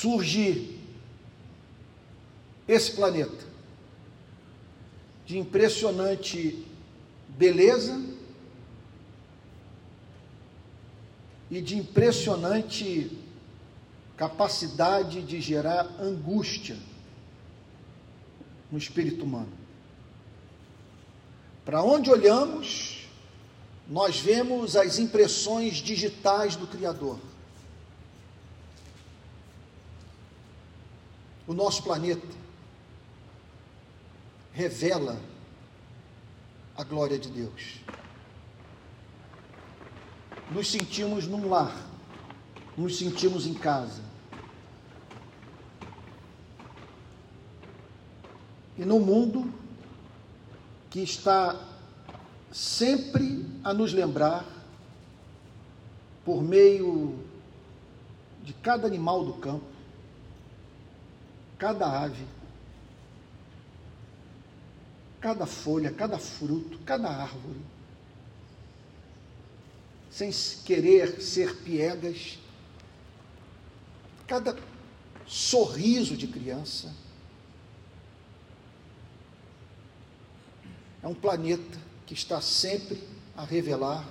surge esse planeta de impressionante beleza e de impressionante capacidade de gerar angústia no espírito humano. Para onde olhamos, nós vemos as impressões digitais do Criador. O nosso planeta revela a glória de Deus. Nos sentimos num lar, nos sentimos em casa. E no mundo que está sempre a nos lembrar, por meio de cada animal do campo, cada ave, cada folha, cada fruto, cada árvore, sem querer ser piegas, cada sorriso de criança. É um planeta que está sempre a revelar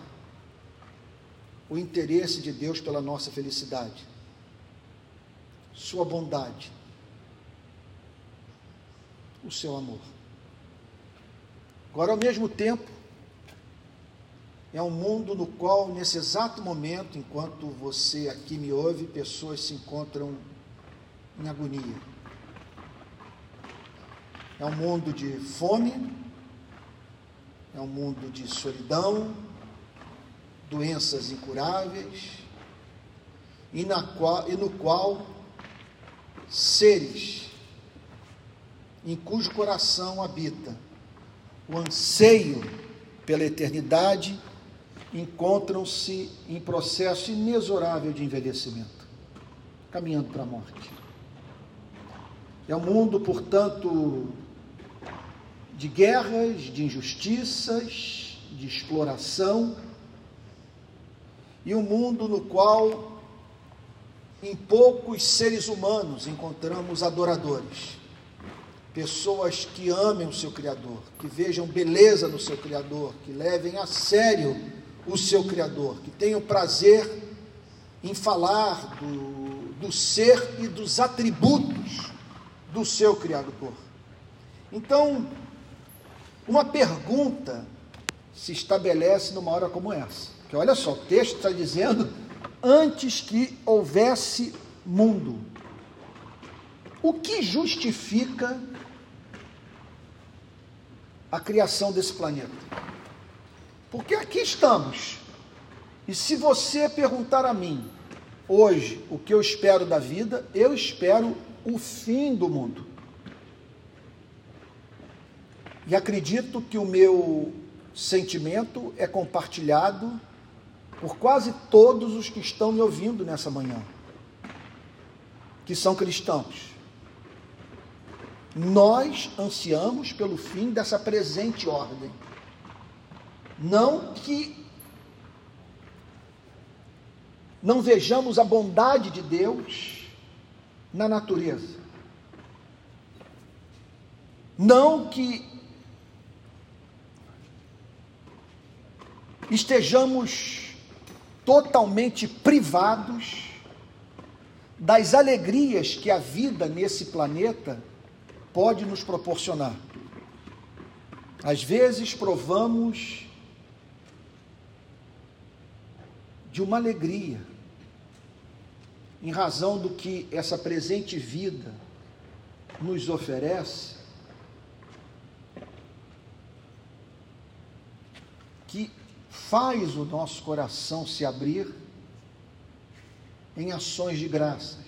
o interesse de Deus pela nossa felicidade, Sua bondade, o seu amor. Agora, ao mesmo tempo, é um mundo no qual, nesse exato momento, enquanto você aqui me ouve, pessoas se encontram em agonia. É um mundo de fome, é um mundo de solidão, doenças incuráveis, e, qual, e no qual seres em cujo coração habita o anseio pela eternidade, encontram-se em processo inexorável de envelhecimento, caminhando para a morte. É um mundo, portanto, de guerras, de injustiças, de exploração, e um mundo no qual, em poucos seres humanos, encontramos adoradores pessoas que amem o seu Criador, que vejam beleza no seu Criador, que levem a sério o seu Criador, que tenham prazer em falar do, do ser e dos atributos do seu Criador. Então, uma pergunta se estabelece numa hora como essa. Que olha só, o texto está dizendo antes que houvesse mundo. O que justifica a criação desse planeta. Porque aqui estamos. E se você perguntar a mim, hoje, o que eu espero da vida, eu espero o fim do mundo. E acredito que o meu sentimento é compartilhado por quase todos os que estão me ouvindo nessa manhã, que são cristãos. Nós ansiamos pelo fim dessa presente ordem. Não que não vejamos a bondade de Deus na natureza. Não que estejamos totalmente privados das alegrias que a vida nesse planeta pode nos proporcionar. Às vezes provamos de uma alegria, em razão do que essa presente vida nos oferece, que faz o nosso coração se abrir em ações de graças,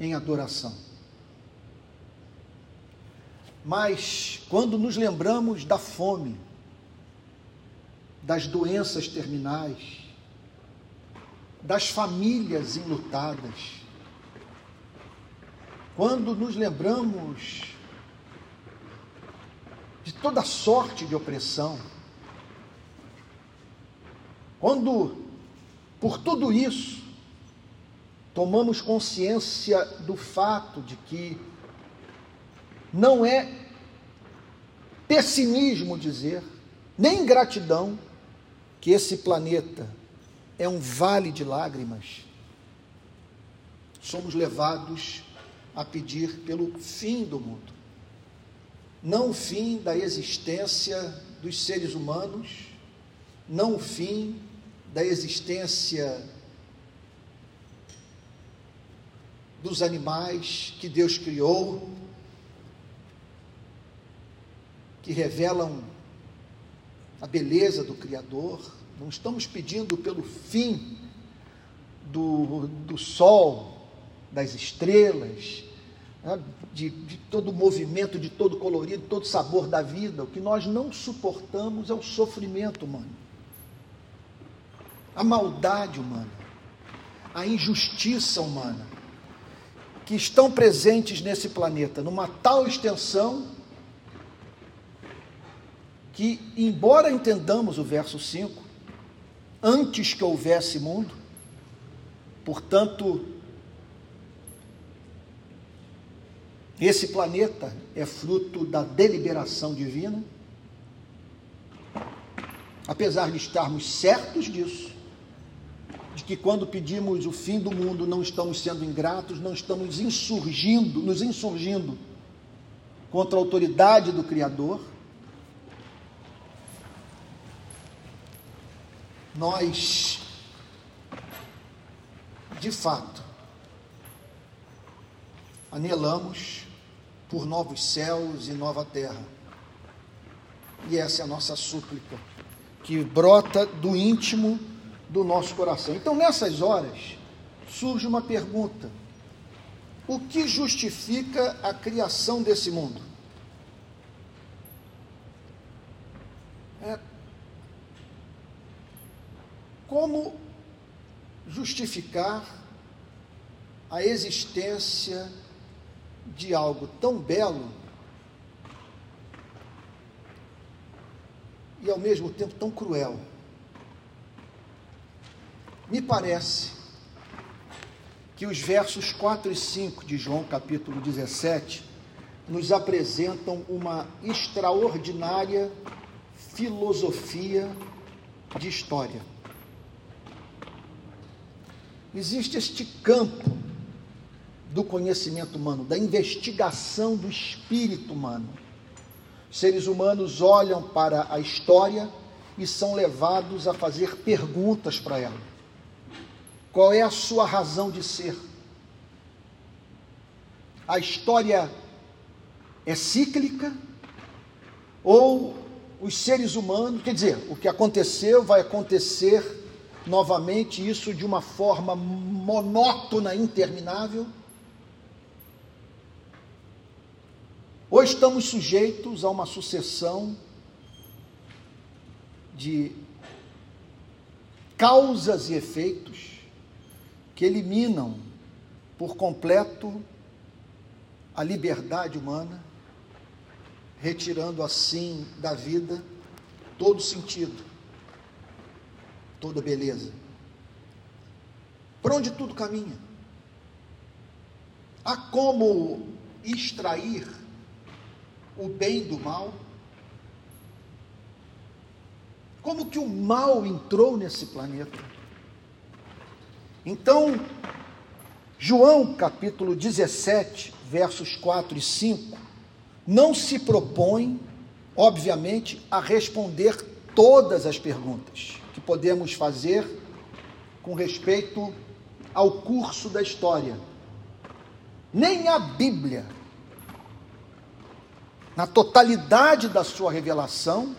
em adoração. Mas quando nos lembramos da fome, das doenças terminais, das famílias enlutadas, quando nos lembramos de toda sorte de opressão, quando por tudo isso tomamos consciência do fato de que não é pessimismo dizer, nem ingratidão, que esse planeta é um vale de lágrimas, somos levados a pedir pelo fim do mundo. Não o fim da existência dos seres humanos, não o fim da existência dos animais que Deus criou, que revelam a beleza do Criador. Não estamos pedindo pelo fim do, do sol, das estrelas, né, de, de todo o movimento, de todo o colorido, todo o sabor da vida. O que nós não suportamos é o sofrimento humano, a maldade humana, a injustiça humana, que estão presentes nesse planeta numa tal extensão que, embora entendamos o verso 5, antes que houvesse mundo, portanto, esse planeta é fruto da deliberação divina, apesar de estarmos certos disso, de que quando pedimos o fim do mundo não estamos sendo ingratos, não estamos insurgindo, nos insurgindo contra a autoridade do Criador, nós, de fato, anelamos por novos céus e nova terra. E essa é a nossa súplica, que brota do íntimo do nosso coração. Então, nessas horas, surge uma pergunta: o que justifica a criação desse mundo? Como justificar a existência de algo tão belo e ao mesmo tempo tão cruel? Me parece que os versos 4 e 5 de João capítulo 17 nos apresentam uma extraordinária filosofia de história existe este campo do conhecimento humano, da investigação do espírito humano. Seres humanos olham para a história e são levados a fazer perguntas para ela. Qual é a sua razão de ser? A história é cíclica ou os seres humanos, quer dizer, o que aconteceu vai acontecer novamente isso de uma forma monótona, interminável? Ou estamos sujeitos a uma sucessão de causas e efeitos que eliminam por completo a liberdade humana, retirando assim da vida todo sentido toda beleza. Para onde tudo caminha? Há como extrair o bem do mal? Como que o mal entrou nesse planeta? Então, João capítulo 17, versos 4 e 5, não se propõe, obviamente, a responder todas as perguntas podemos fazer com respeito ao curso da história. Nem a Bíblia, na totalidade da sua revelação,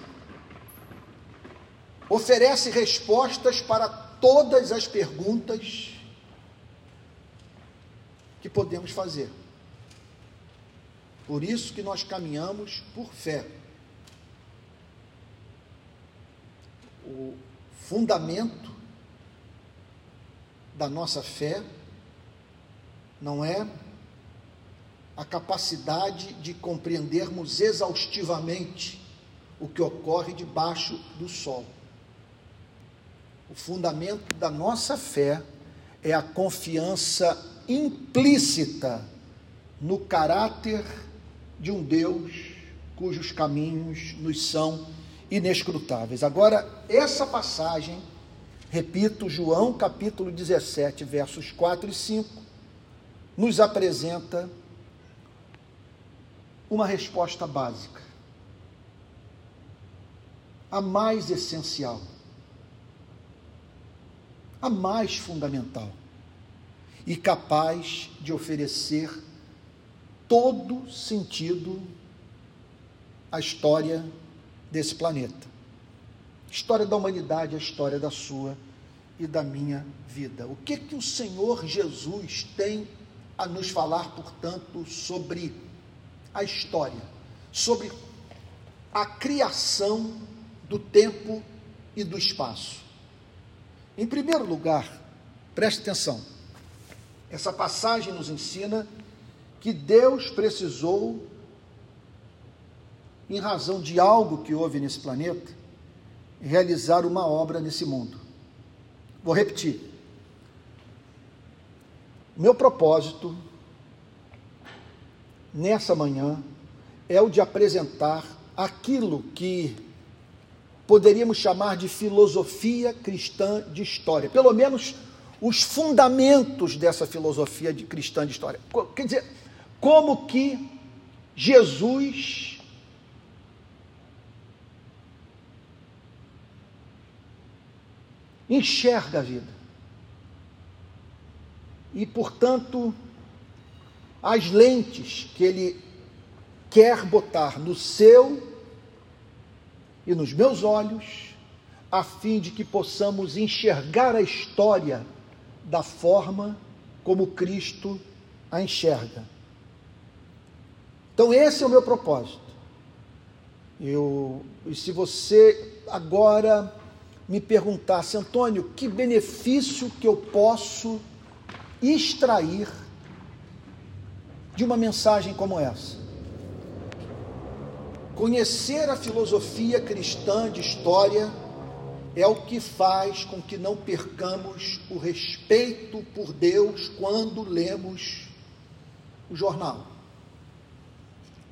oferece respostas para todas as perguntas que podemos fazer. Por isso que nós caminhamos por fé. Fundamento da nossa fé não é a capacidade de compreendermos exaustivamente o que ocorre debaixo do sol. O fundamento da nossa fé é a confiança implícita no caráter de um Deus cujos caminhos nos são inescrutáveis. Agora, essa passagem, repito, João capítulo 17, versos 4 e 5, nos apresenta uma resposta básica, a mais essencial, a mais fundamental e capaz de oferecer todo sentido à história desse planeta. História da humanidade, a história da sua e da minha vida. O que que o Senhor Jesus tem a nos falar, portanto, sobre a história, sobre a criação do tempo e do espaço? Em primeiro lugar, preste atenção. Essa passagem nos ensina que Deus precisou, em razão de algo que houve nesse planeta, realizar uma obra nesse mundo. Vou repetir. Meu propósito nessa manhã é o de apresentar aquilo que poderíamos chamar de filosofia cristã de história, pelo menos os fundamentos dessa filosofia de cristã de história. Quer dizer, como que Jesus enxerga a vida. E, portanto, as lentes que ele quer botar no seu e nos meus olhos, a fim de que possamos enxergar a história da forma como Cristo a enxerga. Então, esse é o meu propósito. Eu, e se você agora me perguntasse, Antônio, que benefício que eu posso extrair de uma mensagem como essa? Conhecer a filosofia cristã de história é o que faz com que não percamos o respeito por Deus quando lemos o jornal.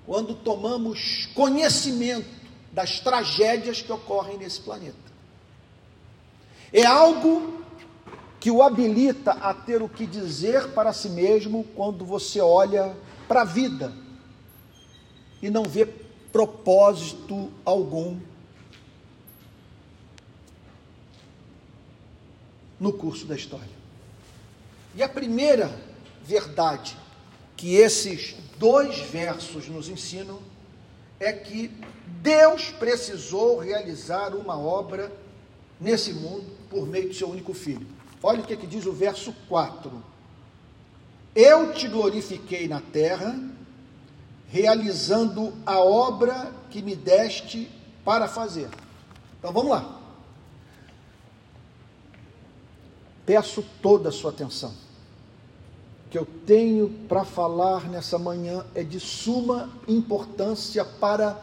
Quando tomamos conhecimento das tragédias que ocorrem nesse planeta. É algo que o habilita a ter o que dizer para si mesmo quando você olha para a vida e não vê propósito algum no curso da história. E a primeira verdade que esses dois versos nos ensinam é que Deus precisou realizar uma obra nesse mundo por meio do seu único filho. Olha o que, é que diz o verso 4. Eu te glorifiquei na terra, realizando a obra que me deste para fazer. Então vamos lá. peço toda a sua atenção. O que eu tenho para falar nessa manhã é de suma importância para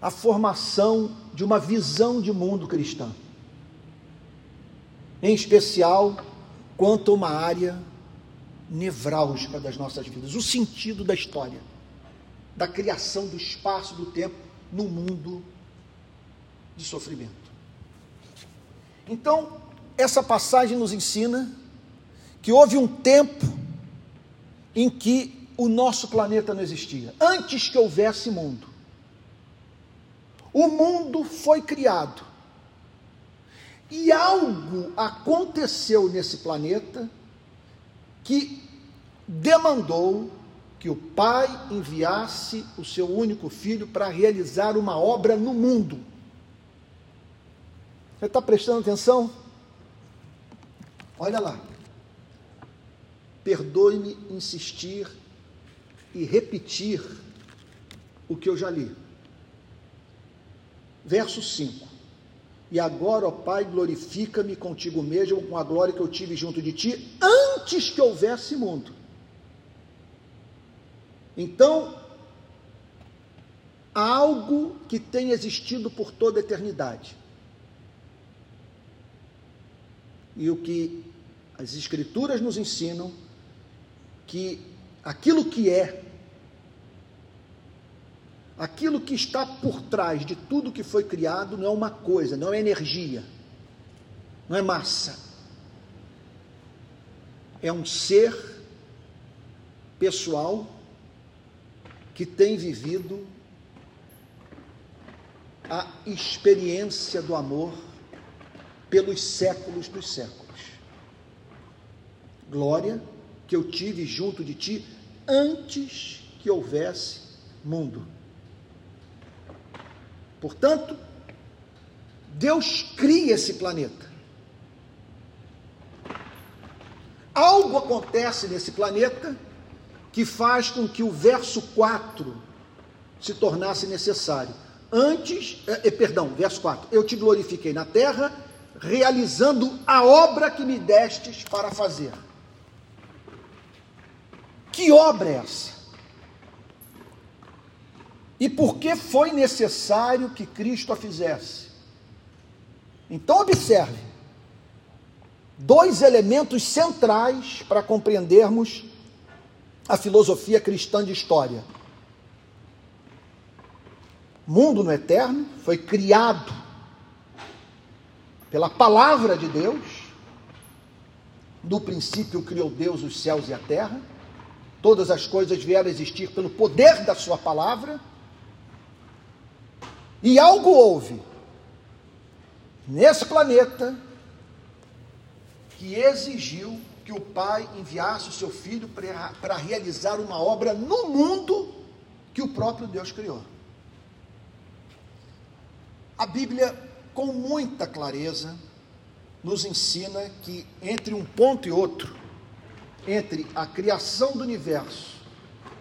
a formação de uma visão de mundo cristã. Em especial, quanto a uma área nevrálgica das nossas vidas, o sentido da história, da criação do espaço, do tempo no mundo de sofrimento. Então, essa passagem nos ensina que houve um tempo em que o nosso planeta não existia, antes que houvesse mundo. O mundo foi criado. E algo aconteceu nesse planeta que demandou que o Pai enviasse o seu único filho para realizar uma obra no mundo. Você está prestando atenção? Olha lá. Perdoe-me insistir e repetir o que eu já li. Verso 5. E agora, ó Pai, glorifica-me contigo mesmo com a glória que eu tive junto de ti antes que houvesse mundo. Então, há algo que tem existido por toda a eternidade e o que as Escrituras nos ensinam, que aquilo que é, aquilo que está por trás de tudo que foi criado não é uma coisa, não é energia, não é massa. É um ser pessoal que tem vivido a experiência do amor pelos séculos dos séculos. Glória que eu tive junto de ti antes que houvesse mundo. Portanto, Deus cria esse planeta. Algo acontece nesse planeta que faz com que o verso 4 se tornasse necessário. Antes, eh, perdão, verso 4: Eu te glorifiquei na terra, realizando a obra que me destes para fazer. Que obra é essa? E por que foi necessário que Cristo a fizesse? Então, observe: dois elementos centrais para compreendermos a filosofia cristã de história. Mundo no eterno foi criado pela palavra de Deus. No princípio criou Deus os céus e a terra. Todas as coisas vieram a existir pelo poder da sua palavra. E algo houve nesse planeta que exigiu que o Pai enviasse o seu filho para realizar uma obra no mundo que o próprio Deus criou. A Bíblia, com muita clareza, nos ensina que entre um ponto e outro, entre a criação do universo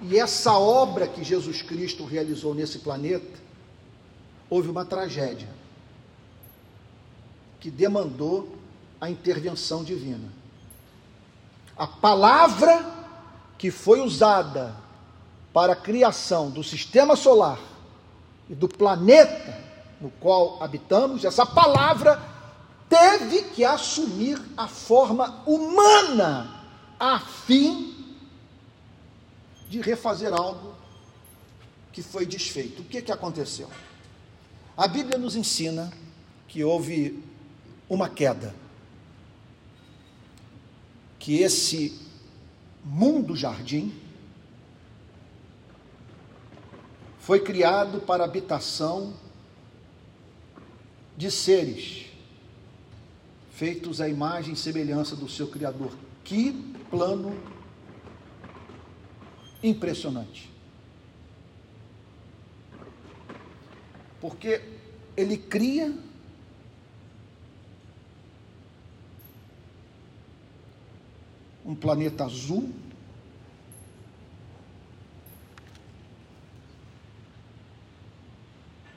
e essa obra que Jesus Cristo realizou nesse planeta, houve uma tragédia que demandou a intervenção divina. A palavra que foi usada para a criação do sistema solar e do planeta no qual habitamos, essa palavra teve que assumir a forma humana a fim de refazer algo que foi desfeito. O que, que aconteceu? A Bíblia nos ensina que houve uma queda que esse mundo jardim foi criado para habitação de seres feitos à imagem e semelhança do seu Criador. Que plano impressionante. Porque ele cria um planeta azul.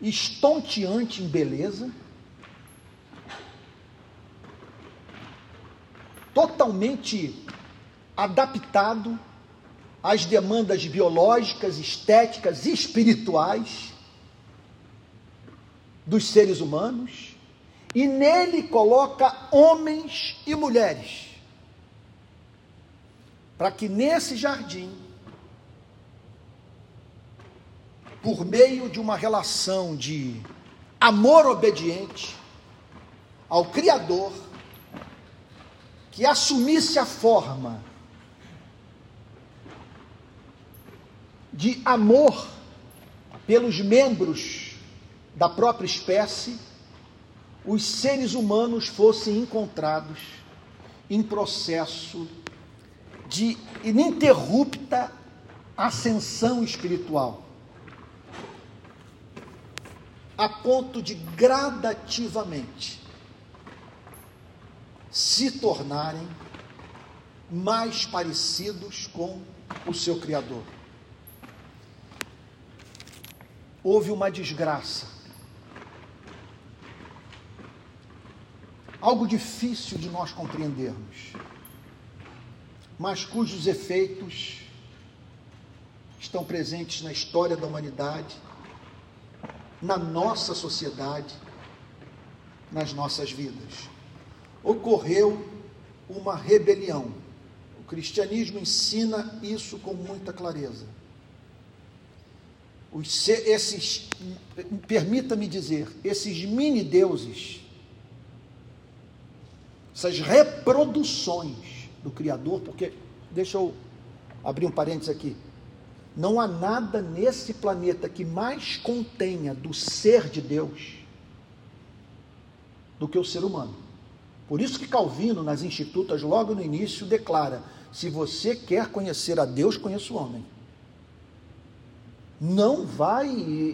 Estonteante em beleza, totalmente adaptado às demandas biológicas, estéticas e espirituais dos seres humanos, e nele coloca homens e mulheres para que nesse jardim, por meio de uma relação de amor obediente ao Criador, que assumisse a forma de amor pelos membros da própria espécie, os seres humanos fossem encontrados em processo de ininterrupta ascensão espiritual, a ponto de gradativamente se tornarem mais parecidos com o seu Criador. Houve uma desgraça, algo difícil de nós compreendermos mas cujos efeitos estão presentes na história da humanidade, na nossa sociedade, nas nossas vidas. Ocorreu uma rebelião. O cristianismo ensina isso com muita clareza. Os, esses, permita-me dizer, esses mini deuses, essas reproduções do Criador, porque, deixa eu abrir um parênteses aqui, não há nada nesse planeta que mais contenha do ser de Deus do que o ser humano. Por isso que Calvino, nas Institutas, logo no início, declara: se você quer conhecer a Deus, conheça o homem. Não vai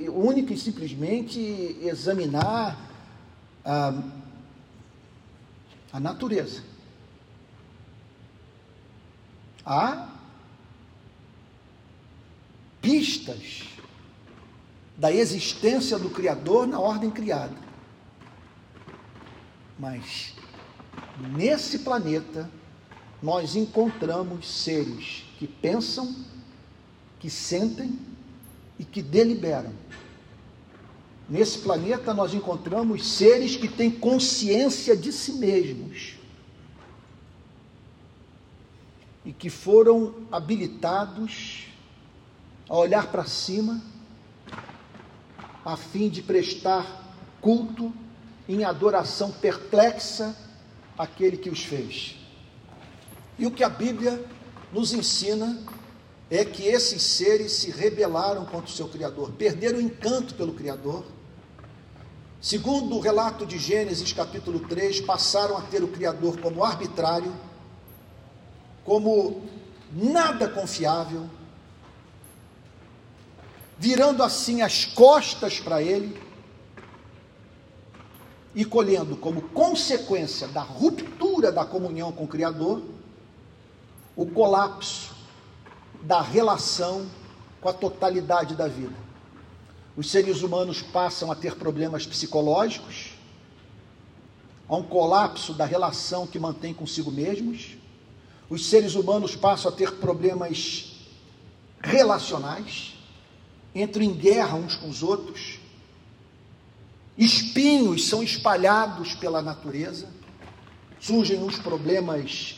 única e simplesmente examinar a, a natureza. Há pistas da existência do Criador na ordem criada. Mas nesse planeta nós encontramos seres que pensam, que sentem e que deliberam. Nesse planeta nós encontramos seres que têm consciência de si mesmos e que foram habilitados a olhar para cima, a fim de prestar culto em adoração perplexa àquele que os fez. E o que a Bíblia nos ensina é que esses seres se rebelaram contra o seu Criador, perderam o encanto pelo Criador. Segundo o relato de Gênesis capítulo 3, passaram a ter o Criador como arbitrário, como nada confiável, virando assim as costas para ele e colhendo como consequência da ruptura da comunhão com o Criador o colapso da relação com a totalidade da vida. Os seres humanos passam a ter problemas psicológicos, há um colapso da relação que mantém consigo mesmos, os seres humanos passam a ter problemas relacionais, entram em guerra uns com os outros, espinhos são espalhados pela natureza, surgem os problemas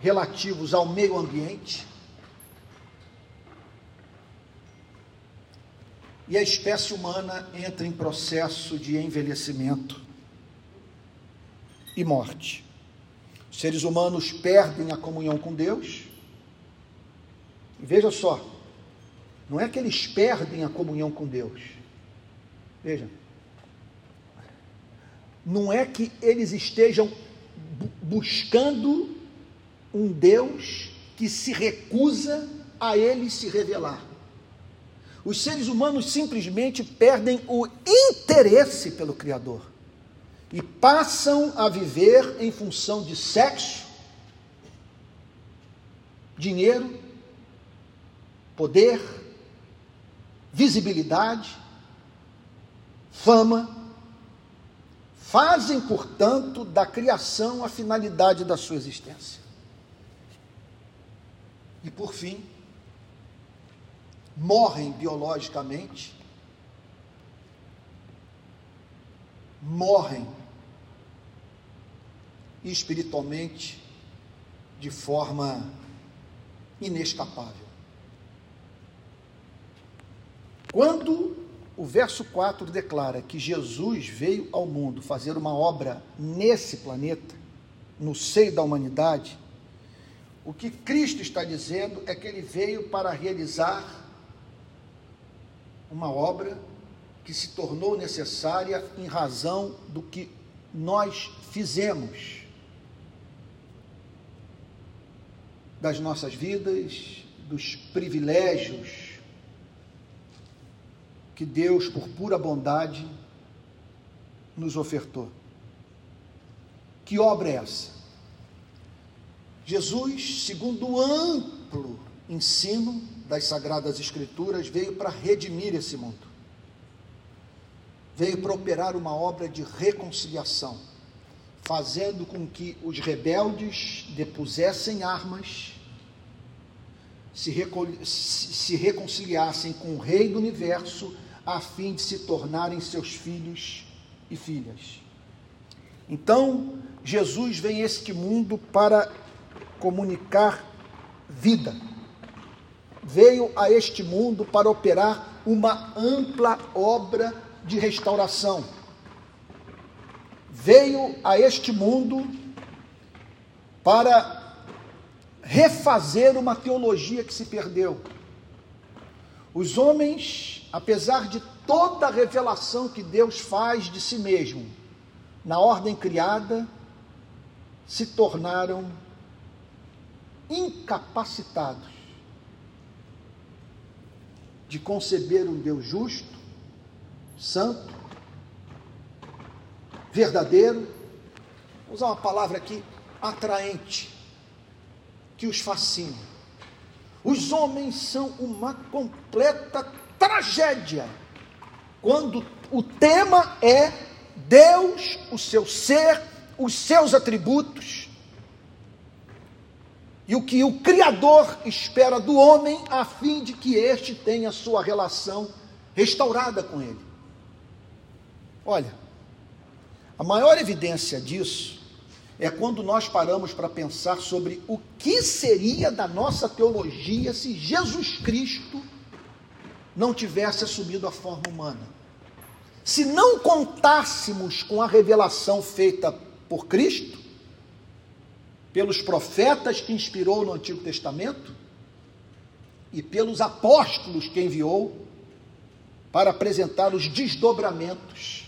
relativos ao meio ambiente. E a espécie humana entra em processo de envelhecimento e morte. Os seres humanos perdem a comunhão com Deus. E veja só, não é que eles perdem a comunhão com Deus. Veja. Não é que eles estejam buscando um Deus que se recusa a ele se revelar. Os seres humanos simplesmente perdem o interesse pelo Criador e passam a viver em função de sexo, dinheiro, poder, visibilidade, fama, fazem, portanto, da criação a finalidade da sua existência. E por fim, morrem biologicamente, morrem espiritualmente de forma inescapável. Quando o verso 4 declara que Jesus veio ao mundo fazer uma obra nesse planeta, no seio da humanidade, o que Cristo está dizendo é que ele veio para realizar uma obra que se tornou necessária em razão do que nós fizemos das nossas vidas, dos privilégios que Deus, por pura bondade, nos ofertou. Que obra é essa? Jesus, segundo o amplo ensino das Sagradas Escrituras, veio para redimir esse mundo. Veio para operar uma obra de reconciliação, fazendo com que os rebeldes depusessem armas se, se, reconciliassem com o Rei do universo a fim de se tornarem seus filhos e filhas. Então, Jesus vem a este mundo para comunicar vida. Veio a este mundo para operar uma ampla obra de restauração. Veio a este mundo para refazer uma teologia que se perdeu. Os homens, apesar de toda a revelação que Deus faz de si mesmo, na ordem criada, se tornaram incapacitados de conceber um Deus justo, santo, verdadeiro, vou usar uma palavra aqui, atraente, que os fascina. Os homens são uma completa tragédia quando o tema é Deus, o seu ser, os seus atributos e o que o Criador espera do homem a fim de que este tenha sua relação restaurada com ele. Olha, a maior evidência disso é quando nós paramos para pensar sobre o que seria da nossa teologia se Jesus Cristo não tivesse assumido a forma humana. Se não contássemos com a revelação feita por Cristo, pelos profetas que inspirou no Antigo Testamento e pelos apóstolos que enviou para apresentar os desdobramentos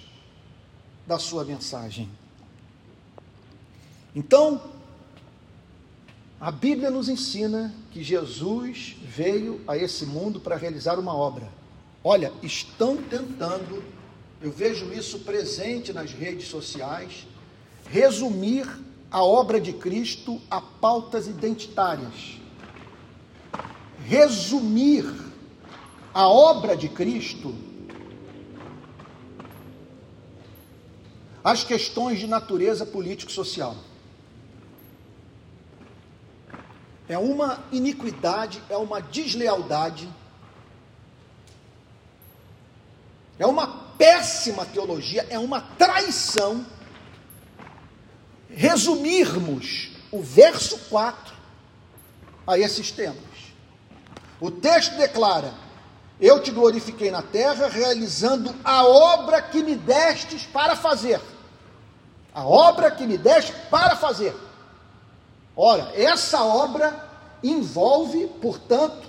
da sua mensagem. Então, a Bíblia nos ensina que Jesus veio a esse mundo para realizar uma obra. Olha, estão tentando, eu vejo isso presente nas redes sociais, resumir a obra de Cristo a pautas identitárias. Resumir a obra de Cristo às questões de natureza político-social. É uma iniquidade, é uma deslealdade, é uma péssima teologia, é uma traição resumirmos o verso 4 a esses temas. O texto declara: Eu te glorifiquei na terra, realizando a obra que me destes para fazer. A obra que me deste para fazer. Ora, essa obra envolve, portanto,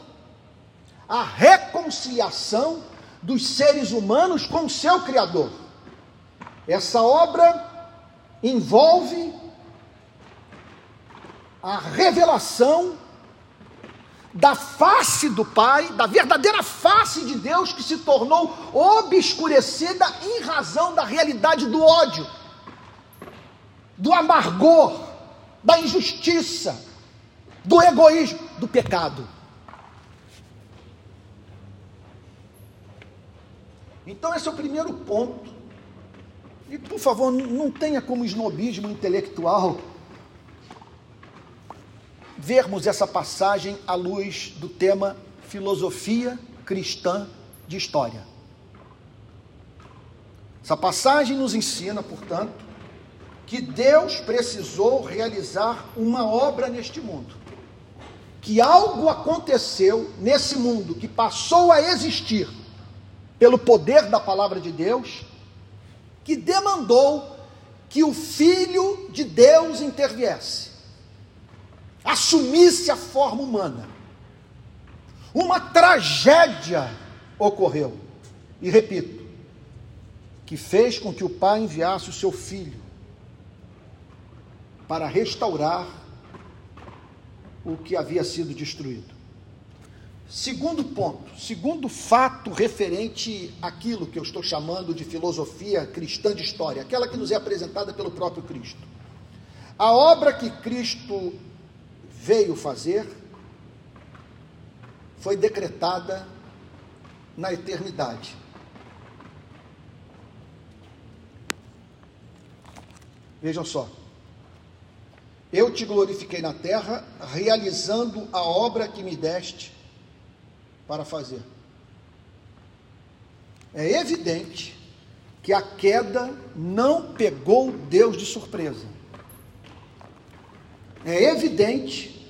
a reconciliação dos seres humanos com o seu Criador. Essa obra envolve a revelação da face do Pai, da verdadeira face de Deus que se tornou obscurecida em razão da realidade do ódio, do amargor, da injustiça, do egoísmo, do pecado. Então, esse é o primeiro ponto e, por favor, não tenha como snobismo intelectual vermos essa passagem à luz do tema filosofia cristã de história. Essa passagem nos ensina, portanto, que Deus precisou realizar uma obra neste mundo. Que algo aconteceu nesse mundo que passou a existir pelo poder da palavra de Deus que demandou que o Filho de Deus interviesse, assumisse a forma humana. Uma tragédia ocorreu, e repito, que fez com que o Pai enviasse o seu Filho para restaurar o que havia sido destruído. Segundo ponto, segundo fato referente àquilo que eu estou chamando de filosofia cristã de história, aquela que nos é apresentada pelo próprio Cristo. A obra que Cristo veio fazer foi decretada na eternidade. Vejam só. Eu te glorifiquei na terra, realizando a obra que me deste para fazer. É evidente que a queda não pegou Deus de surpresa. É evidente,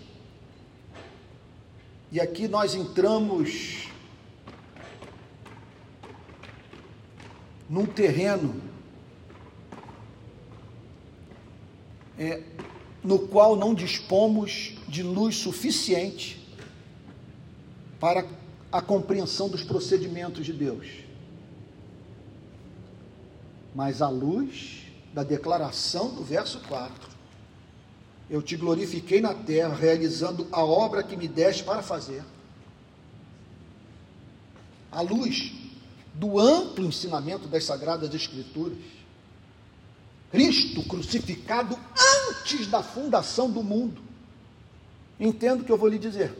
e aqui nós entramos num terreno é, no qual não dispomos de luz suficiente para a compreensão dos procedimentos de Deus. Mas à luz da declaração do verso 4, eu te glorifiquei na terra, realizando a obra que me deste para fazer. À luz do amplo ensinamento das Sagradas Escrituras, Cristo crucificado antes da fundação do mundo. Entendo o que eu vou lhe dizer.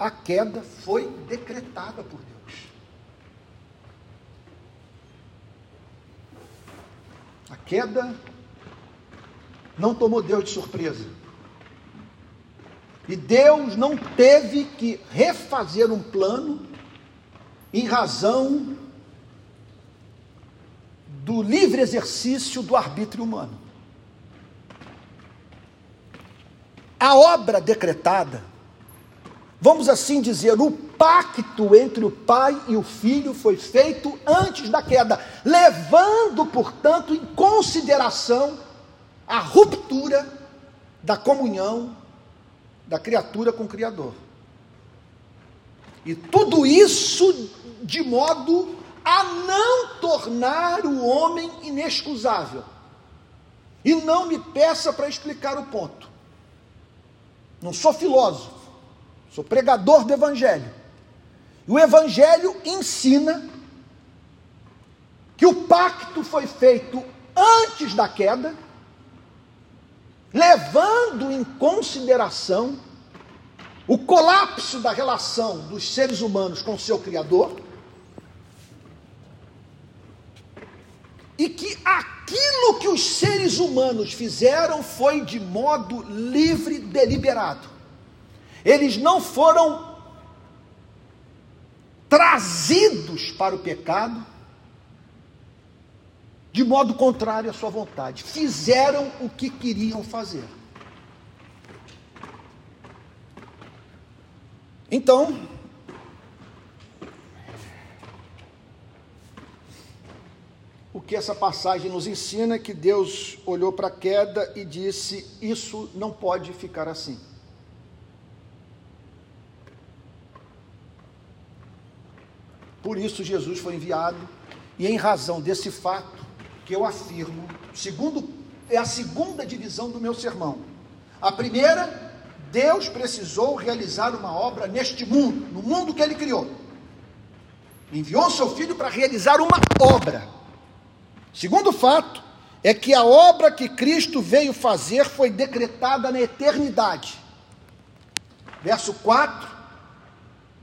A queda foi decretada por Deus. A queda não tomou Deus de surpresa. E Deus não teve que refazer um plano em razão do livre exercício do arbítrio humano. A obra decretada, vamos assim dizer, o pacto entre o pai e o filho foi feito antes da queda, levando, portanto, em consideração a ruptura da comunhão da criatura com o Criador. E tudo isso de modo a não tornar o homem inexcusável. E não me peça para explicar o ponto. Não sou filósofo, sou pregador do Evangelho. E o Evangelho ensina que o pacto foi feito antes da queda, levando em consideração o colapso da relação dos seres humanos com o seu Criador e que aquilo que os seres humanos fizeram foi de modo livre, deliberado. Eles não foram trazidos para o pecado de modo contrário à sua vontade. Fizeram o que queriam fazer. Então, O que essa passagem nos ensina é que Deus olhou para a queda e disse: Isso não pode ficar assim. Por isso Jesus foi enviado, e em razão desse fato que eu afirmo, segundo é a segunda divisão do meu sermão. A primeira, Deus precisou realizar uma obra neste mundo, no mundo que ele criou. Enviou seu filho para realizar uma obra Segundo fato é que a obra que Cristo veio fazer foi decretada na eternidade. Verso 4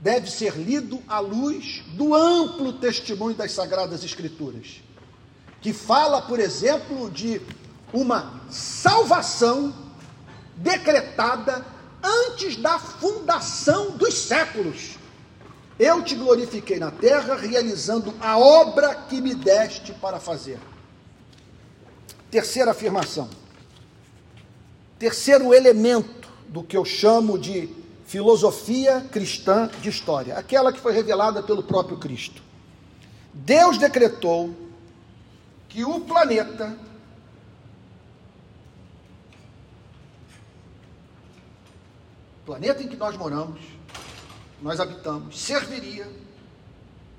deve ser lido à luz do amplo testemunho das Sagradas Escrituras, que fala, por exemplo, de uma salvação decretada antes da fundação dos séculos. Eu te glorifiquei na terra, realizando a obra que me deste para fazer. Terceira afirmação. Terceiro elemento do que eu chamo de filosofia cristã de história, aquela que foi revelada pelo próprio Cristo. Deus decretou que o planeta planeta em que nós moramos nós habitamos, serviria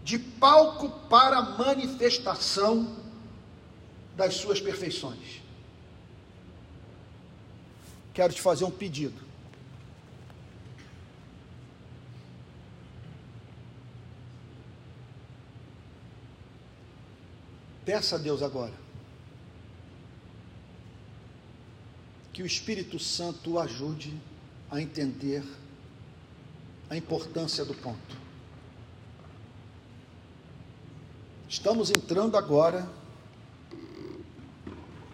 de palco para a manifestação das suas perfeições. Quero te fazer um pedido. Peça a Deus agora que o Espírito Santo o ajude a entender a importância do ponto. Estamos entrando agora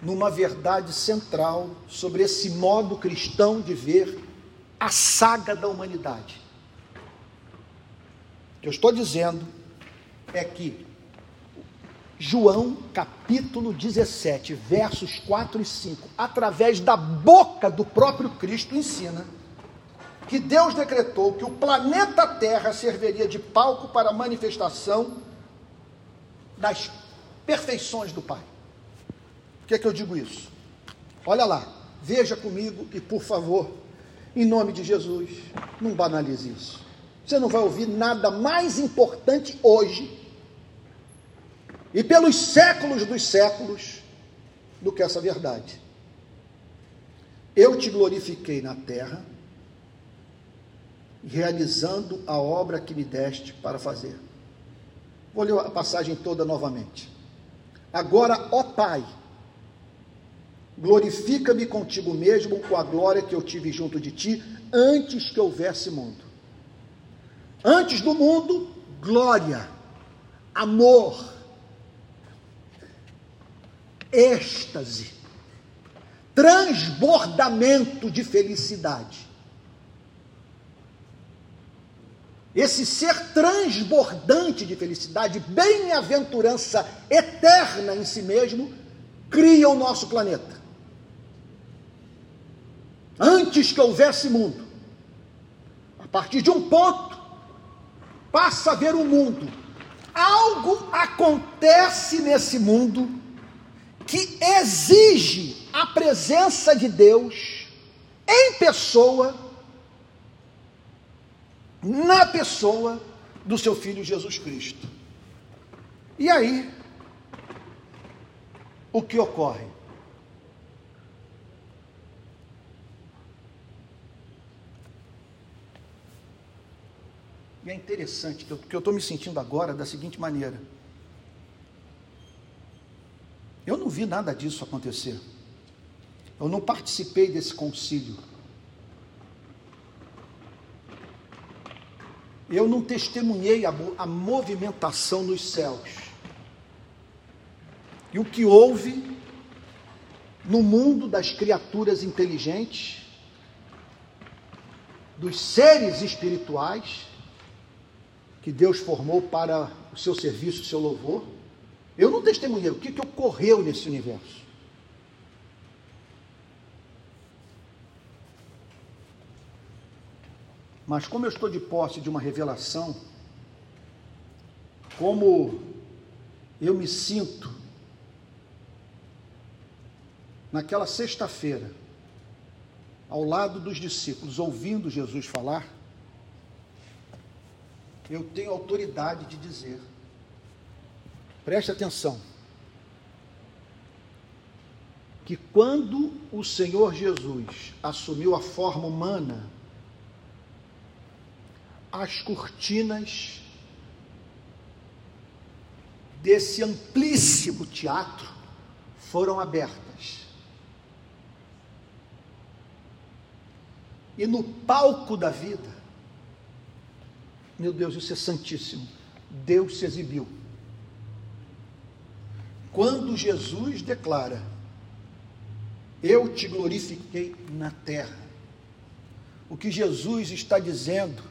numa verdade central sobre esse modo cristão de ver a saga da humanidade. O que eu estou dizendo é que João capítulo 17, versos 4 e 5, através da boca do próprio Cristo, ensina que Deus decretou que o planeta Terra serviria de palco para a manifestação das perfeições do Pai. Por que, é que eu digo isso? Olha lá, veja comigo e, por favor, em nome de Jesus, não banalize isso. Você não vai ouvir nada mais importante hoje e pelos séculos dos séculos do que essa verdade. Eu te glorifiquei na terra, realizando a obra que me deste para fazer. Vou ler a passagem toda novamente. Agora, ó Pai, glorifica-me contigo mesmo com a glória que eu tive junto de ti antes que houvesse mundo. Antes do mundo, glória, amor, êxtase, transbordamento de felicidade. Esse ser transbordante de felicidade, bem-aventurança eterna em si mesmo, cria o nosso planeta. Antes que houvesse mundo, a partir de um ponto, passa a ver o mundo. Algo acontece nesse mundo que exige a presença de Deus em pessoa, na pessoa do seu filho Jesus Cristo. E aí, o que ocorre? E é interessante, porque eu estou me sentindo agora da seguinte maneira. Eu não vi nada disso acontecer. Eu não participei desse concílio. Eu não testemunhei a, a movimentação nos céus. E o que houve no mundo das criaturas inteligentes, dos seres espirituais que Deus formou para o seu serviço, o seu louvor, eu não testemunhei o que, que ocorreu nesse universo. Mas como eu estou de posse de uma revelação, como eu me sinto naquela sexta-feira, ao lado dos discípulos, ouvindo Jesus falar, eu tenho autoridade de dizer Preste atenção. Que quando o Senhor Jesus assumiu a forma humana, as cortinas desse amplíssimo teatro foram abertas. E no palco da vida, meu Deus, isso é santíssimo, Deus se exibiu. Quando Jesus declara: Eu te glorifiquei na terra. O que Jesus está dizendo,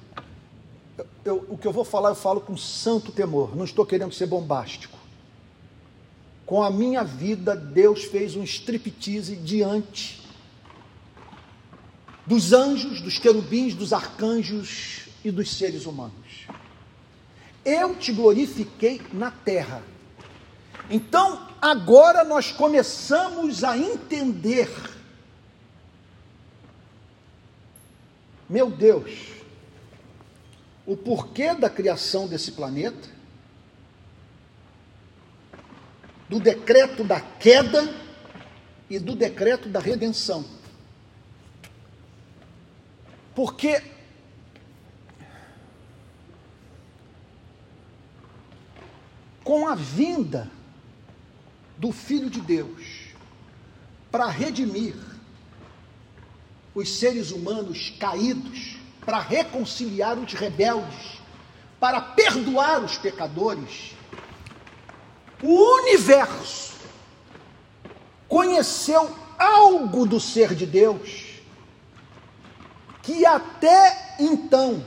eu, o que eu vou falar, eu falo com santo temor, não estou querendo ser bombástico. Com a minha vida, Deus fez um striptease diante dos anjos, dos querubins, dos arcanjos e dos seres humanos. Eu te glorifiquei na terra então, agora nós começamos a entender. Meu Deus, o porquê da criação desse planeta, do decreto da queda e do decreto da redenção. Porque com a vinda do Filho de Deus para redimir os seres humanos caídos, para reconciliar os rebeldes, para perdoar os pecadores. O universo conheceu algo do ser de Deus que até então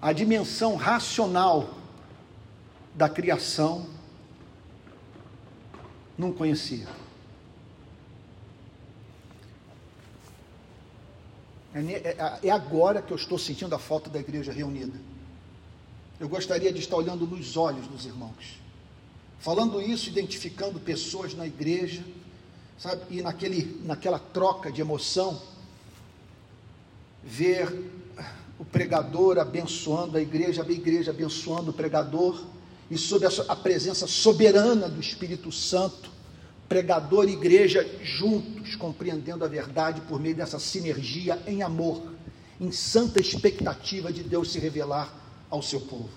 a dimensão racional da criação, não conhecia. É, é, é agora que eu estou sentindo a falta da igreja reunida. Eu gostaria de estar olhando nos olhos dos irmãos, falando isso, identificando pessoas na igreja, sabe, e naquele, naquela troca de emoção, ver o pregador abençoando a igreja, a igreja abençoando o pregador, e sob a, presença soberana do Espírito Santo, pregador e igreja juntos, compreendendo a verdade por meio dessa sinergia em amor, em santa expectativa de Deus se revelar ao seu povo.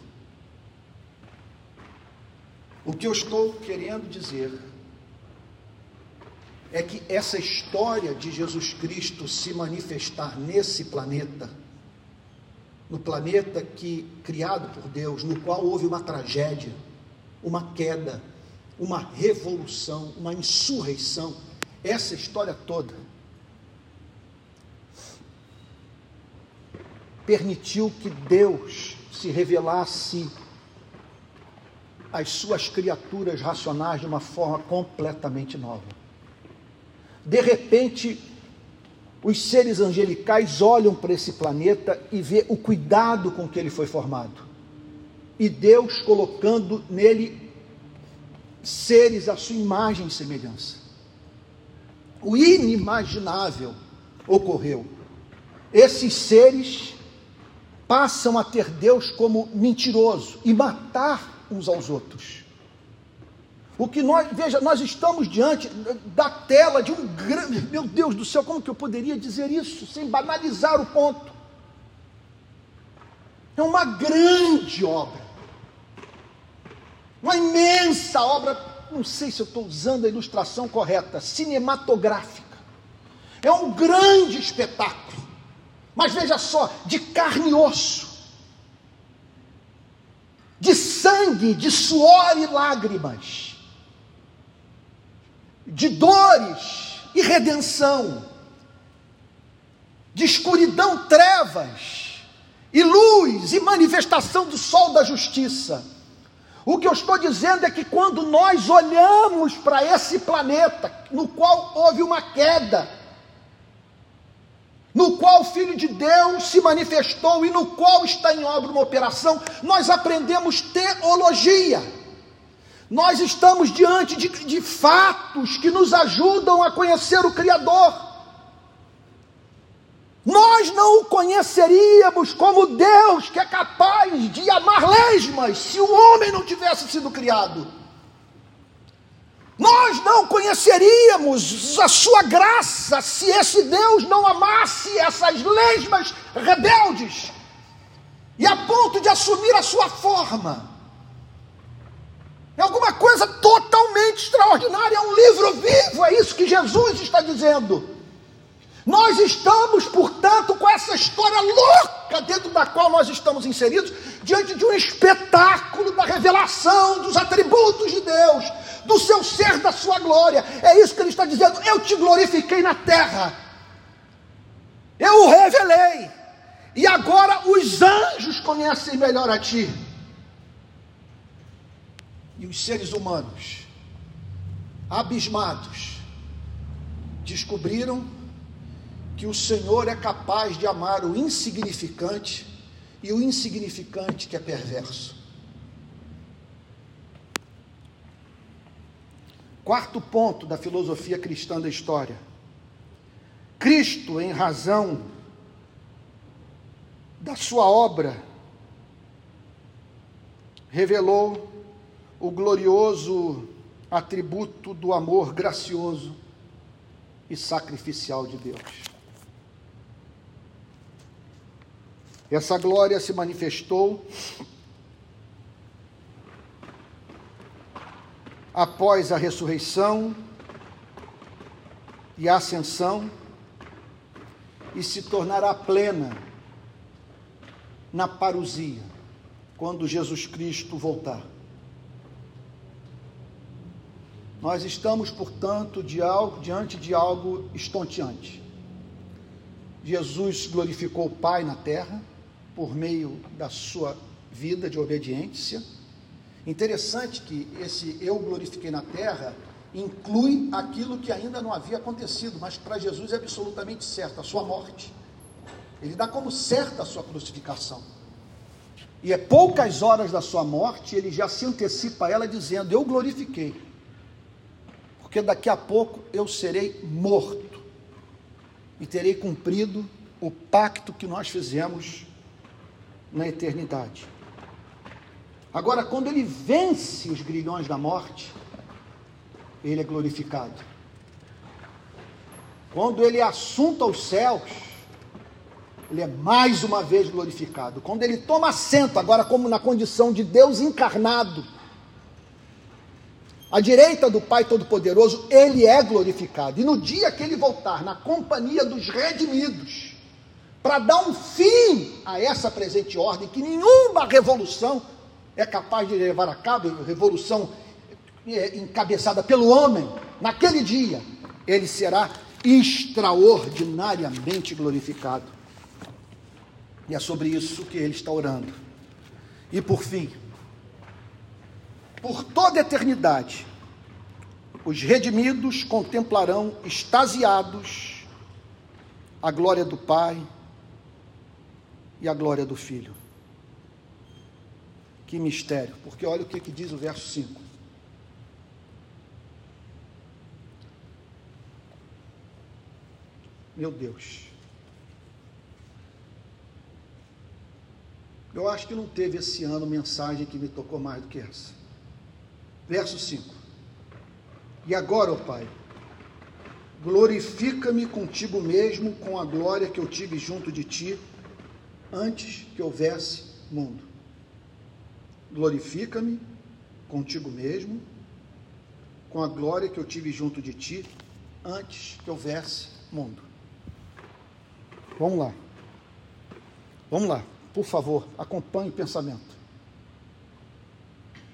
O que eu estou querendo dizer é que essa história de Jesus Cristo se manifestar nesse planeta, no planeta que criado por Deus, no qual houve uma tragédia, uma queda, uma revolução, uma insurreição, essa história toda permitiu que Deus se revelasse às suas criaturas racionais de uma forma completamente nova. De repente, os seres angelicais olham para esse planeta e vê o cuidado com que ele foi formado. E Deus colocando nele seres à sua imagem e semelhança. O inimaginável ocorreu. Esses seres passam a ter Deus como mentiroso e matar uns aos outros. O que nós, veja, nós estamos diante da tela de um grande, meu Deus do céu, como que eu poderia dizer isso sem banalizar o ponto? É uma grande obra uma imensa obra, não sei se eu estou usando a ilustração correta, cinematográfica. É um grande espetáculo, mas veja só, de carne e osso, de sangue, de suor e lágrimas, de dores e redenção, de escuridão, trevas, e luz e manifestação do sol da justiça o que eu estou dizendo é que quando nós olhamos para esse planeta, no qual houve uma queda, no qual o Filho de Deus se manifestou e no qual está em obra uma operação, nós aprendemos teologia. Nós estamos diante de, de fatos que nos ajudam a conhecer o Criador. Nós não o conheceríamos como Deus que é capaz de amar lesmas se o homem não tivesse sido criado. Nós não conheceríamos a sua graça se esse Deus não amasse essas lesmas rebeldes e a ponto de assumir a sua forma. É alguma coisa totalmente extraordinária, é um livro vivo, é isso que Jesus está dizendo. Nós estamos, portanto, com essa história louca dentro da qual nós estamos inseridos, diante de um espetáculo da revelação dos atributos de Deus, do seu ser, da sua glória. É isso que ele está dizendo. Eu te glorifiquei na terra, eu o revelei, e agora os anjos conhecem melhor a ti. Os seres humanos, abismados, descobriram que o Senhor é capaz de amar o insignificante e o insignificante que é perverso. Quarto ponto da filosofia cristã da história. Cristo, em razão da sua obra, revelou o glorioso atributo do amor gracioso e sacrificial de Deus. Essa glória se manifestou após a ressurreição e a ascensão e se tornará plena na parousia, quando Jesus Cristo voltar. Nós estamos, portanto, de algo, diante de algo estonteante. Jesus glorificou o Pai na terra por meio da sua vida de obediência. Interessante que esse eu glorifiquei na terra inclui aquilo que ainda não havia acontecido, mas para Jesus é absolutamente certo, a sua morte. Ele dá como certa a sua crucificação. E é poucas horas da sua morte, ele já se antecipa a ela dizendo: Eu glorifiquei, porque daqui a pouco eu serei morto e terei cumprido o pacto que nós fizemos na eternidade. Agora, quando ele vence os grilhões da morte, ele é glorificado. Quando ele é assunto aos céus, ele é mais uma vez glorificado. Quando ele toma assento, agora como na condição de Deus encarnado, à direita do Pai Todo-Poderoso, ele é glorificado. E no dia que ele voltar na companhia dos redimidos, para dar um fim a essa presente ordem, que nenhuma revolução é capaz de levar a cabo, revolução é, encabeçada pelo homem, naquele dia, ele será extraordinariamente glorificado. E é sobre isso que ele está orando. E por fim, por toda eternidade, os redimidos contemplarão extasiados a glória do Pai e a glória do Filho. Que mistério, porque olha o que, que diz o verso 5. Meu Deus. Eu acho que não teve esse ano mensagem que me tocou mais do que essa. Verso 5. E agora, ó Pai, glorifica-me contigo mesmo com a glória que eu tive junto de ti antes que houvesse mundo. Glorifica-me contigo mesmo com a glória que eu tive junto de ti antes que houvesse mundo. Vamos lá. Vamos lá, por favor, acompanhe o pensamento.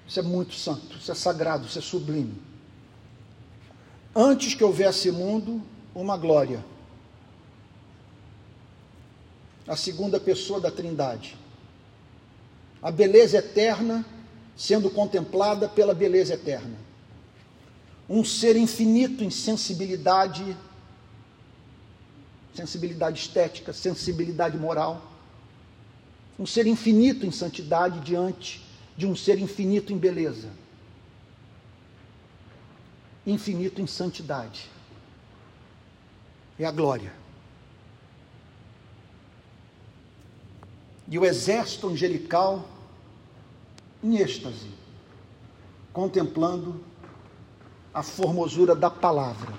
Isso é muito santo, isso é sagrado, isso é sublime. Antes que houvesse mundo, uma glória. A segunda pessoa da Trindade. A beleza eterna sendo contemplada pela beleza eterna. Um ser infinito em sensibilidade sensibilidade estética, sensibilidade moral. Um ser infinito em santidade diante de um ser infinito em beleza. Infinito em santidade. É a glória. E o exército angelical em êxtase, contemplando a formosura da palavra.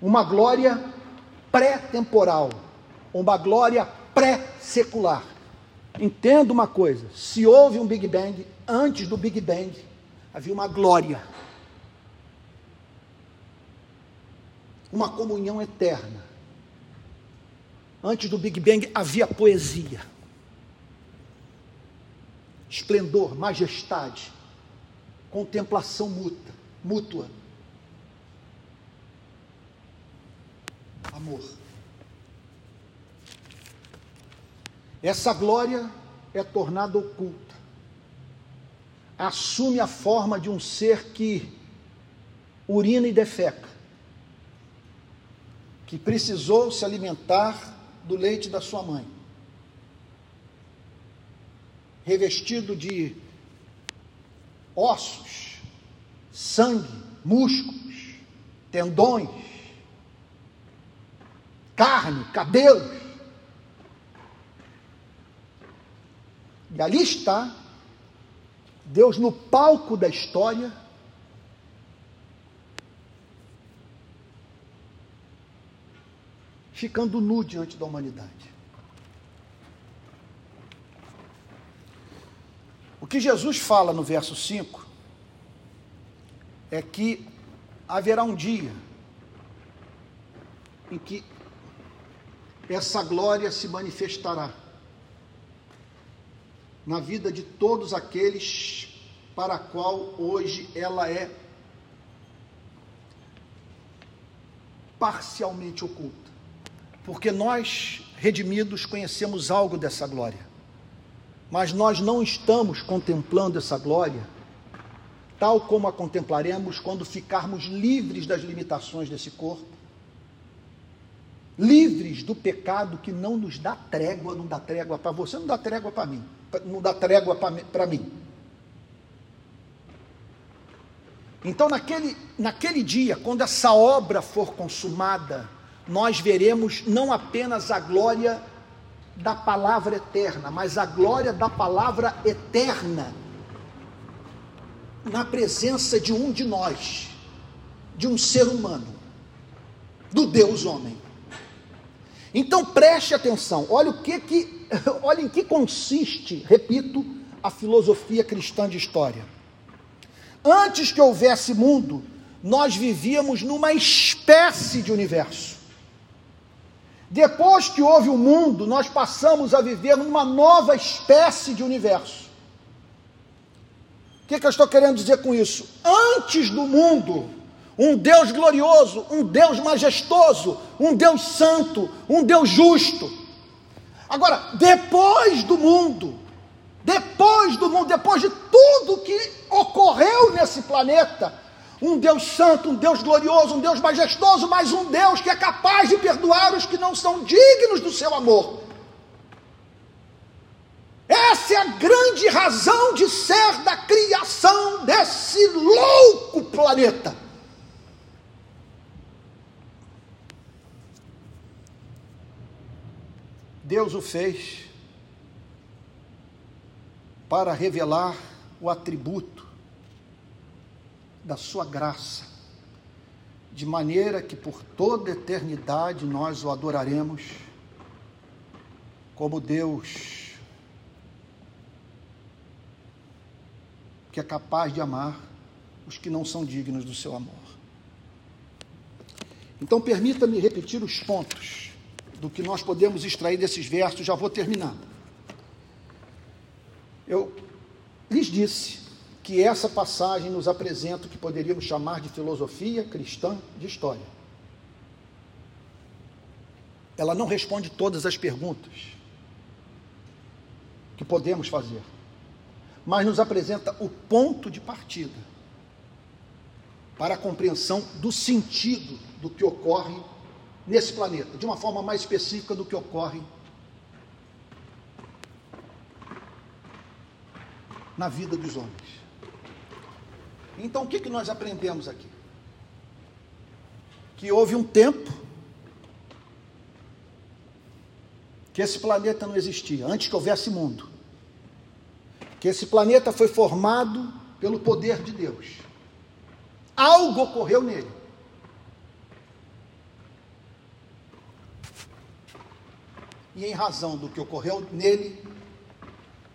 Uma glória pré-temporal, uma glória pré-secular. Entenda uma coisa: se houve um Big Bang, antes do Big Bang, havia uma glória, uma comunhão eterna. Antes do Big Bang havia poesia, esplendor, majestade, contemplação mútua. mútua amor. Essa glória é tornada oculta, assume a forma de um ser que urina e defeca, que precisou se alimentar do leite da sua mãe, revestido de ossos, sangue, músculos, tendões, carne, cabelos. E ali está Deus no palco da história. Ficando nu diante da humanidade. O que Jesus fala no verso 5 é que haverá um dia em que essa glória se manifestará na vida de todos aqueles para a qual hoje ela é parcialmente oculta. Porque nós, redimidos, conhecemos algo dessa glória. mas nós não estamos contemplando essa glória tal como a contemplaremos quando ficarmos livres das limitações desse corpo, livres do pecado que não nos dá trégua, não dá trégua para você, não dá trégua para mim, não dá trégua para mim. Então, naquele, naquele dia, quando essa obra for consumada, nós veremos não apenas a glória da palavra eterna, mas a glória da palavra eterna na presença de um de nós, de um ser humano, do Deus homem. Então preste atenção, olha o que que, olha em que consiste, repito, a filosofia cristã de história. Antes que houvesse mundo, nós vivíamos numa espécie de universo. Depois que houve o mundo, nós passamos a viver numa nova espécie de universo. O que, que eu estou querendo dizer com isso? Antes do mundo, um Deus glorioso, um Deus majestoso, um Deus santo, um Deus justo. Agora, depois do mundo, depois do mundo, depois de tudo que ocorreu nesse planeta, um Deus santo, um Deus glorioso, um Deus majestoso, mas um Deus que é capaz de perdoar os que não são dignos do seu amor. Essa é a grande razão de ser da criação desse louco planeta. Deus o fez para revelar o atributo da sua graça, de maneira que por toda eternidade nós o adoraremos como Deus que é capaz de amar os que não são dignos do seu amor. Então, permita-me repetir os pontos do que nós podemos extrair desses versos, já vou terminar. Eu lhes disse que essa passagem nos apresenta o que poderíamos chamar de filosofia cristã de história. Ela não responde todas as perguntas que podemos fazer, mas nos apresenta o ponto de partida para a compreensão do sentido do que ocorre nesse planeta, de uma forma mais específica do que ocorre na vida dos homens. Então, o que, que nós aprendemos aqui? Que houve um tempo que esse planeta não existia, antes que houvesse mundo. Que esse planeta foi formado pelo poder de Deus. Algo ocorreu nele. E em razão do que ocorreu nele,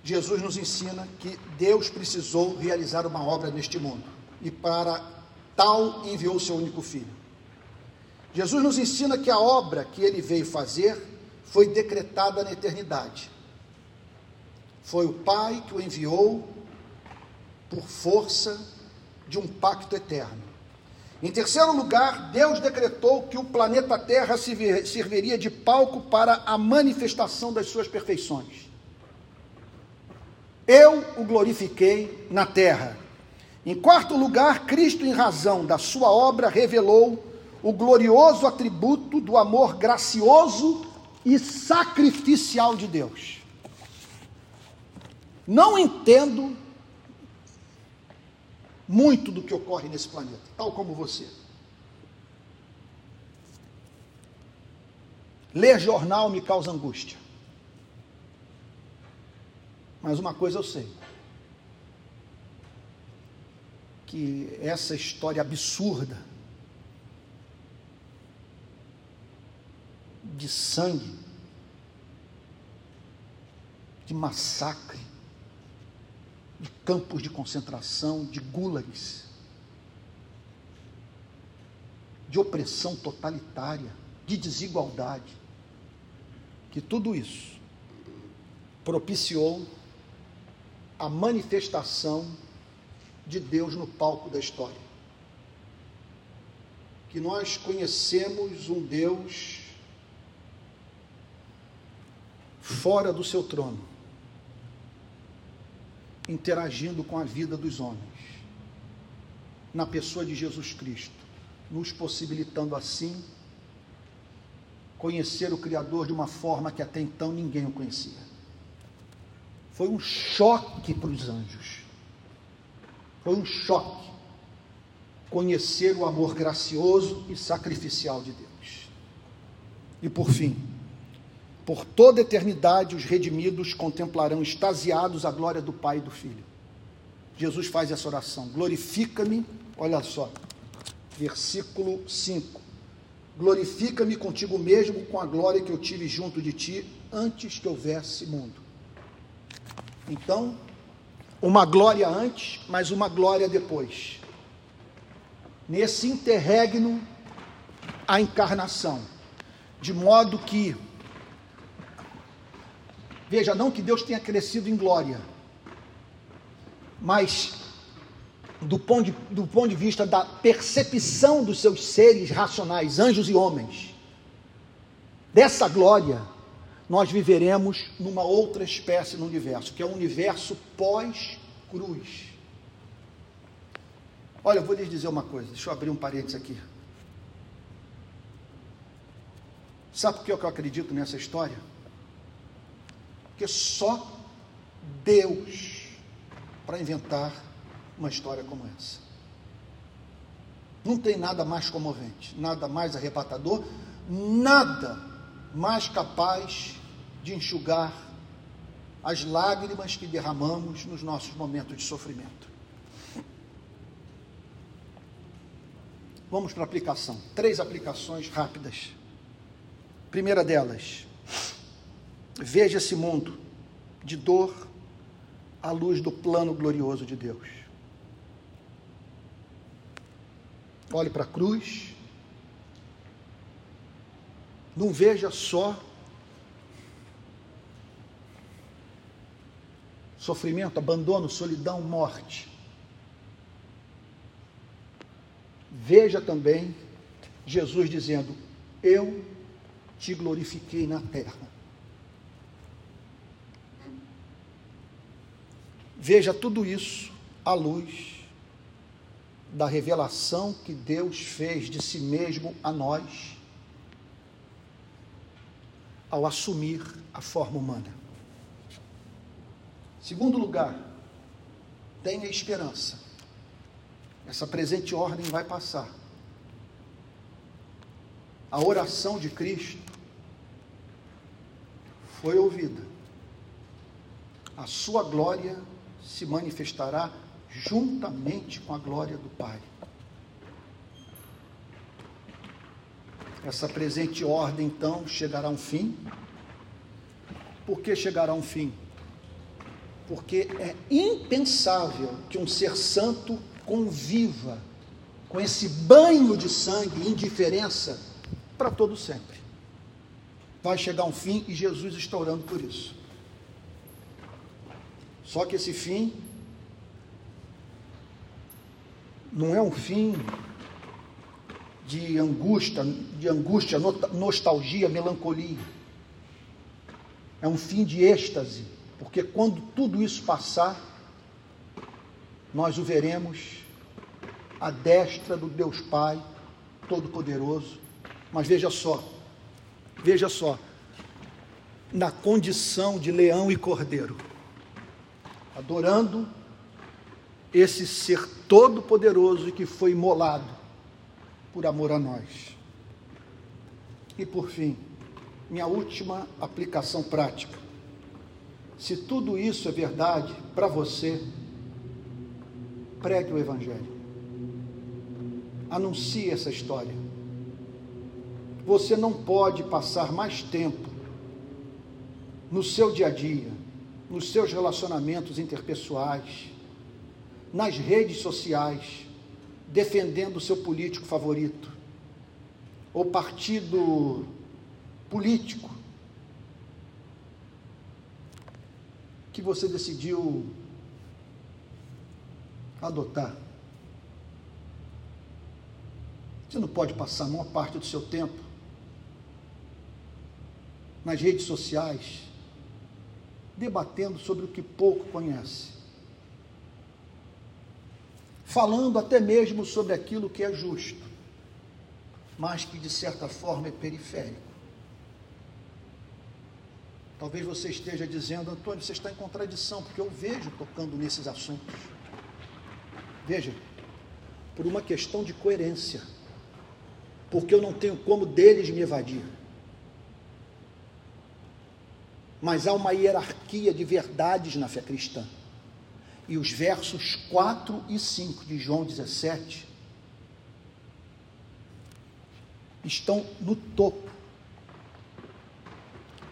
Jesus nos ensina que Deus precisou realizar uma obra neste mundo e para tal enviou seu único filho. Jesus nos ensina que a obra que ele veio fazer foi decretada na eternidade. Foi o Pai que o enviou por força de um pacto eterno. Em terceiro lugar, Deus decretou que o planeta Terra serviria de palco para a manifestação das suas perfeições. Eu o glorifiquei na terra. Em quarto lugar, Cristo, em razão da sua obra, revelou o glorioso atributo do amor gracioso e sacrificial de Deus. Não entendo muito do que ocorre nesse planeta, tal como você. Ler jornal me causa angústia. Mas uma coisa eu sei: que essa história absurda de sangue, de massacre, campos de concentração, de gulags, de opressão totalitária, de desigualdade, que tudo isso propiciou a manifestação de Deus no palco da história. Que nós conhecemos um Deus fora do seu trono, interagindo com a vida dos homens, na pessoa de Jesus Cristo, nos possibilitando assim conhecer o Criador de uma forma que até então ninguém o conhecia. Foi um choque para os anjos. Foi um choque conhecer o amor gracioso e sacrificial de Deus. E por fim, por toda eternidade os redimidos contemplarão extasiados a glória do Pai e do Filho. Jesus faz essa oração: glorifica-me, olha só, versículo 5. Glorifica-me contigo mesmo com a glória que eu tive junto de ti antes que houvesse mundo. Então, uma glória antes, mas uma glória depois. Nesse interregno, a encarnação, de modo que, veja, não que Deus tenha crescido em glória, mas do ponto, de, do ponto de vista da percepção dos seus seres racionais, anjos e homens, dessa glória, nós viveremos numa outra espécie no universo, que é o universo pós-cruz. Olha, eu vou lhes dizer uma coisa, deixa eu abrir um parênteses aqui. Sabe por que eu acredito nessa história? Porque só Deus para inventar uma história como essa. Não tem nada mais comovente, nada mais arrebatador, nada mais capaz de enxugar as lágrimas que derramamos nos nossos momentos de sofrimento. Vamos para a aplicação. Três aplicações rápidas. Primeira delas, veja esse mundo de dor à luz do plano glorioso de Deus. Olhe para a cruz. Não veja só sofrimento, abandono, solidão, morte. Veja também Jesus dizendo: Eu te glorifiquei na terra. Veja tudo isso à luz da revelação que Deus fez de si mesmo a nós ao assumir a forma humana. Segundo lugar, tenha esperança. Essa presente ordem vai passar. A oração de Cristo foi ouvida. A sua glória se manifestará juntamente com a glória do Pai. Essa presente ordem, então, chegará a um fim. Por que chegará a um fim? porque é impensável que um ser santo conviva com esse banho de sangue e indiferença para todo sempre. Vai chegar um fim e Jesus está orando por isso. Só que esse fim não é um fim de angústia, de angústia, nostalgia, melancolia. É um fim de êxtase porque quando tudo isso passar, nós o veremos à destra do Deus Pai Todo-Poderoso. Mas veja só, veja só, na condição de leão e cordeiro, adorando esse ser todo-poderoso que foi imolado por amor a nós. E por fim, minha última aplicação prática. Se tudo isso é verdade para você, pregue o Evangelho. Anuncie essa história. Você não pode passar mais tempo no seu dia a dia, nos seus relacionamentos interpessoais, nas redes sociais, defendendo o seu político favorito, ou partido político, que você decidiu adotar. Você não pode passar a maior parte do seu tempo nas redes sociais debatendo sobre o que pouco conhece. falando até mesmo sobre aquilo que é justo, mas que de certa forma é periférico. Talvez você esteja dizendo, Antônio, você está em contradição, porque eu vejo tocando nesses assuntos. Veja, por uma questão de coerência, porque eu não tenho como deles me evadir. Mas há uma hierarquia de verdades na fé cristã. E os versos 4 e 5 de João 17 estão no topo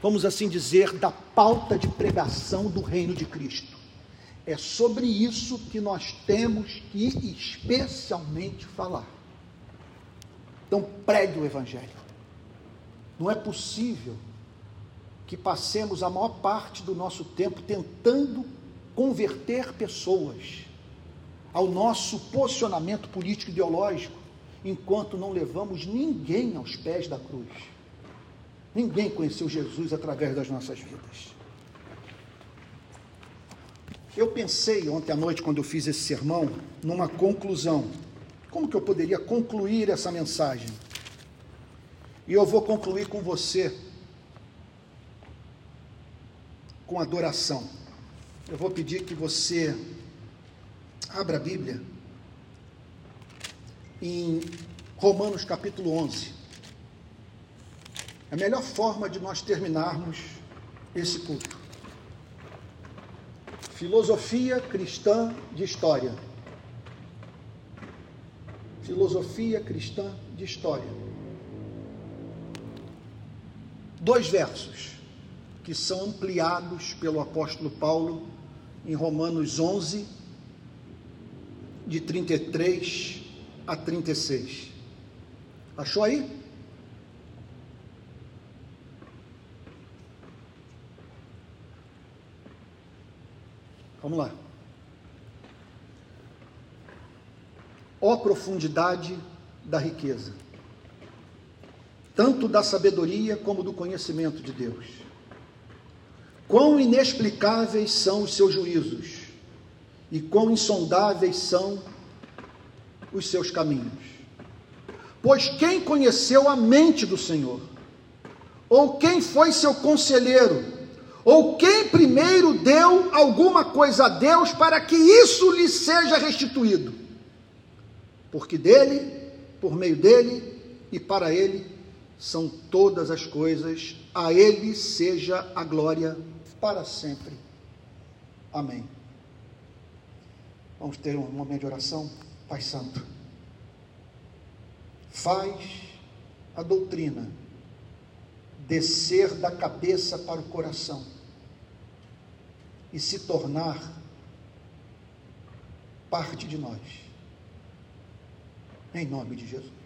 vamos assim dizer, da pauta de pregação do reino de Cristo. É sobre isso que nós temos que especialmente falar. Então, pregue o Evangelho. Não é possível que passemos a maior parte do nosso tempo tentando converter pessoas ao nosso posicionamento político ideológico, enquanto não levamos ninguém aos pés da cruz. Ninguém conheceu Jesus através das nossas vidas. Eu pensei ontem à noite, quando eu fiz esse sermão, numa conclusão. Como que eu poderia concluir essa mensagem? E eu vou concluir com você, com adoração. Eu vou pedir que você abra a Bíblia em Romanos capítulo 11 a melhor forma de nós terminarmos esse culto. Filosofia cristã de história. Filosofia cristã de história. Dois versos que são ampliados pelo apóstolo Paulo em Romanos 11, de 33 a 36. Achou aí? Vamos lá. Ó profundidade da riqueza, tanto da sabedoria como do conhecimento de Deus. Quão inexplicáveis são os seus juízos e quão insondáveis são os seus caminhos. Pois quem conheceu a mente do Senhor? Ou quem foi seu conselheiro? Ou quem primeiro deu alguma coisa a Deus para que isso lhe seja restituído? Porque dele, por meio dele e para ele são todas as coisas, a ele seja a glória para sempre. Amém. Vamos ter um momento de oração, Pai Santo. Faz a doutrina descer da cabeça para o coração e se tornar parte de nós. Em nome de Jesus.